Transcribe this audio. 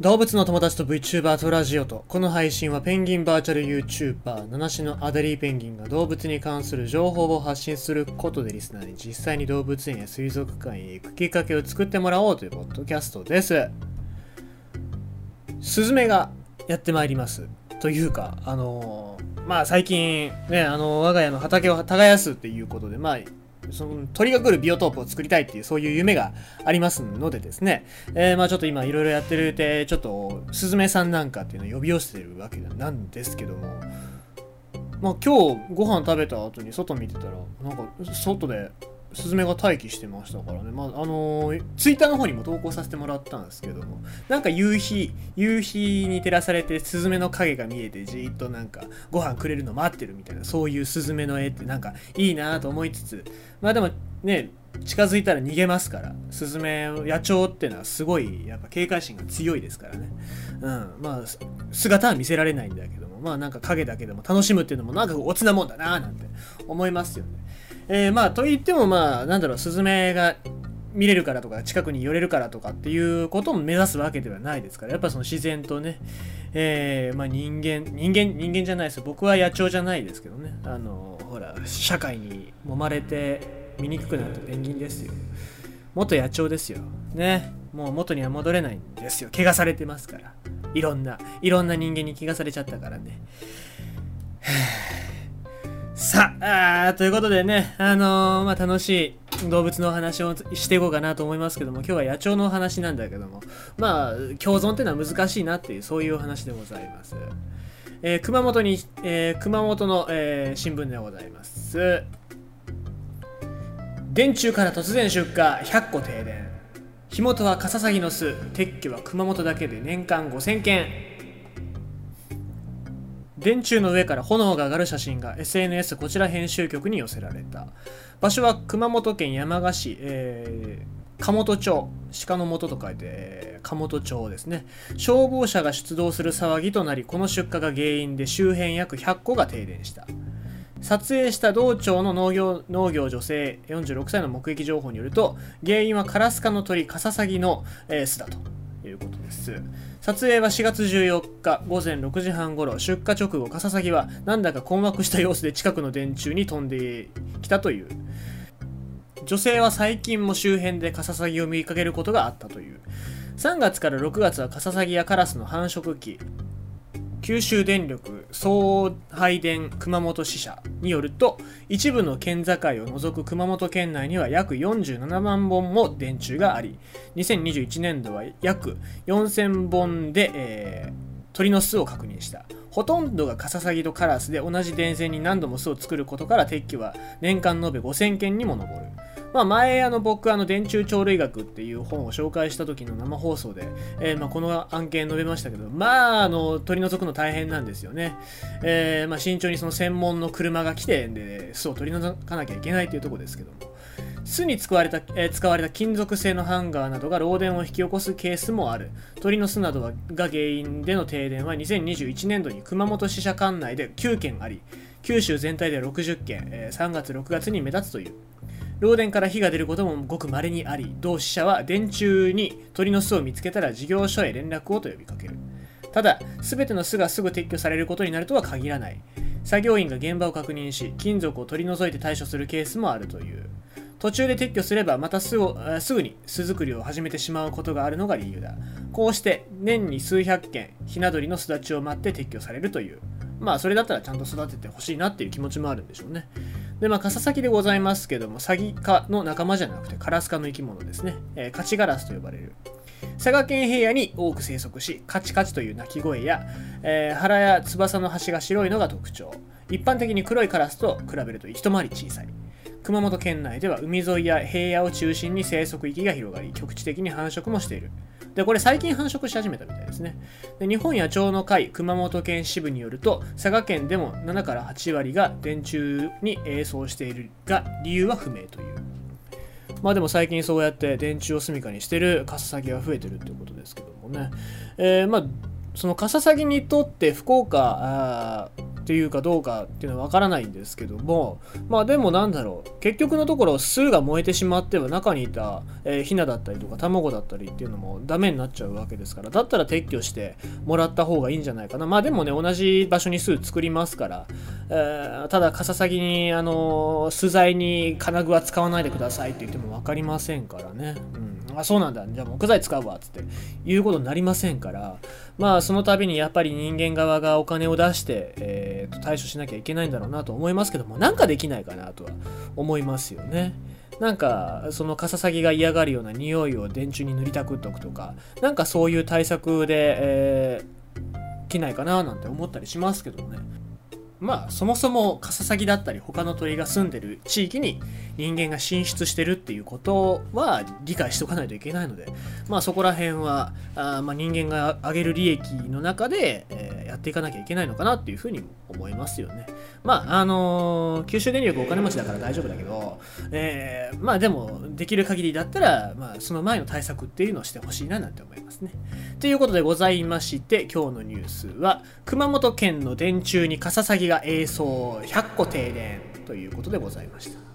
動物の友達と VTuber とラジオとこの配信はペンギンバーチャル YouTuber 七種のアデリーペンギンが動物に関する情報を発信することでリスナーに実際に動物園や水族館へ行くきっかけを作ってもらおうというポッドキャストです。スズメがやってまいります。というかあのーまあ最近ねあの我が家の畑を耕すっていうことでまあその鳥が来るビオトープを作りたいっていうそういう夢がありますのでですね、えー、まあちょっと今いろいろやってるてちょっとスズメさんなんかっていうのを呼び寄せてるわけなんですけども。まあ今日ご飯食べた後に外見てたらなんか外でスズメが待機してましたからね、まああのー、ツイッターの方にも投稿させてもらったんですけども、なんか夕日、夕日に照らされてスズメの影が見えて、じーっとなんかご飯くれるの待ってるみたいな、そういうスズメの絵ってなんかいいなと思いつつ、まあでもね、近づいたら逃げますから、スズメ、野鳥ってのはすごい、やっぱ警戒心が強いですからね。うん、まあ、姿は見せられないんだけども、まあなんか影だけでも楽しむっていうのもなんかおつなもんだななんて思いますよね。えー、まあといってもまあなんだろうスズメが見れるからとか近くに寄れるからとかっていうことを目指すわけではないですからやっぱその自然とね、えー、まあ、人間人間人間じゃないです僕は野鳥じゃないですけどね。あのほら社会に揉まれて醜くなったペンギンですよ。元野鳥ですよ。ね。もう元には戻れないんですよ。怪我されてますから。いろんないろんな人間に怪我されちゃったからね。さあということでね、あのー、まあ、楽しい動物のお話をしていこうかなと思いますけども、今日は野鳥のお話なんだけども、まあ、共存っていうのは難しいなっていう、そういうお話でございます。えー、熊本に、えー、熊本の、え、新聞でございます。電柱から突然出火、100個停電。火元はカササギの巣、撤去は熊本だけで年間5000件。電柱の上から炎が上がる写真が SNS こちら編集局に寄せられた。場所は熊本県山鹿市、えー、鴨本町鹿の元と書いて鴨本町ですね。消防車が出動する騒ぎとなりこの出火が原因で周辺約100個が停電した。撮影した道庁の農業農業女性46歳の目撃情報によると原因はカラス科の鳥カササギの、えー、巣だということです。撮影は4月14日午前6時半頃出火直後カササギはなんだか困惑した様子で近くの電柱に飛んできたという。女性は最近も周辺でカササギを見かけることがあったという。3月から6月はカササギやカラスの繁殖期。九州電力送配電熊本支社によると一部の県境を除く熊本県内には約47万本も電柱があり2021年度は約4000本で、えー、鳥の巣を確認した。ほとんどがカササギとカラスで同じ電線に何度も巣を作ることから撤去は年間延べ5000件にも上る。まあ、前あの僕あの電柱鳥類学っていう本を紹介した時の生放送で、えー、まあこの案件述べましたけどまああの取り除くの大変なんですよね、えー、まあ慎重にその専門の車が来てで巣を取り除かなきゃいけないというところですけども。巣に使われた、えー、使われた金属製のハンガーなどが漏電を引き起こすケースもある。鳥の巣などが原因での停電は2021年度に熊本支社管内で9件あり九州全体で60件、えー、3月6月に目立つという。漏電から火が出ることもごく稀にあり同志社は電柱に鳥の巣を見つけたら事業所へ連絡をと呼びかける。ただ全ての巣がすぐ撤去されることになるとは限らない。作業員が現場を確認し金属を取り除いて対処するケースもあるという。途中で撤去すればまた巣をすぐに巣作りを始めてしまうことがあるのが理由だ。こうして年に数百件ひな鳥の巣立ちを待って撤去されるという。まあそれだったらちゃんと育ててほしいなっていう気持ちもあるんでしょうね。で、まあ、カササギでございますけども、サギ科の仲間じゃなくてカラス科の生き物ですね。えー、カチガラスと呼ばれる。佐賀県平野に多く生息し、カチカチという鳴き声や、えー、腹や翼の端が白いのが特徴。一般的に黒いカラスと比べると一回り小さい。熊本県内では海沿いや平野を中心に生息域が広がり、局地的に繁殖もしている。で、これ最近繁殖し始めたみたいですね。で日本野鳥の会熊本県支部によると、佐賀県でも7から8割が電柱に営走しているが、理由は不明という。まあでも最近そうやって電柱を住処にしてるカササギが増えてるっていうことですけどもね。えー、まあ、そのカササギにとって福岡ていうかどうかっていうのはわからないんですけどもまあでもなんだろう結局のところ巣が燃えてしまっては中にいた、えー、ヒナだったりとか卵だったりっていうのもダメになっちゃうわけですからだったら撤去してもらった方がいいんじゃないかな。まあでもね同じ場所に巣作りますから、えー、ただカササギにあのー、巣材に金具は使わないでくださいって言っても分かりませんからね、あそうなんだじゃあ木材使うわっつって言うことになりませんからまあその度にやっぱり人間側がお金を出して、えー、と対処しなきゃいけないんだろうなと思いますけどもなんかできないかなとは思いますよね。なんかそのカササギが嫌がるような匂いを電柱に塗りたくっとくとかなんかそういう対策で、えー、着ないかななんて思ったりしますけどね。まあそもそもカササギだったり他の鳥が住んでる地域に人間が進出してるっていうことは理解しておかないといけないのでまあそこら辺はあまあ人間が上げる利益の中で、え、っていかなきゃいけないのかなっていうふうに思いますよねまああのー、九州電力お金持ちだから大丈夫だけど、えー、まあでもできる限りだったら、まあ、その前の対策っていうのをしてほしいななんて思いますねということでございまして今日のニュースは熊本県の電柱にカササギが映像100個停電ということでございました。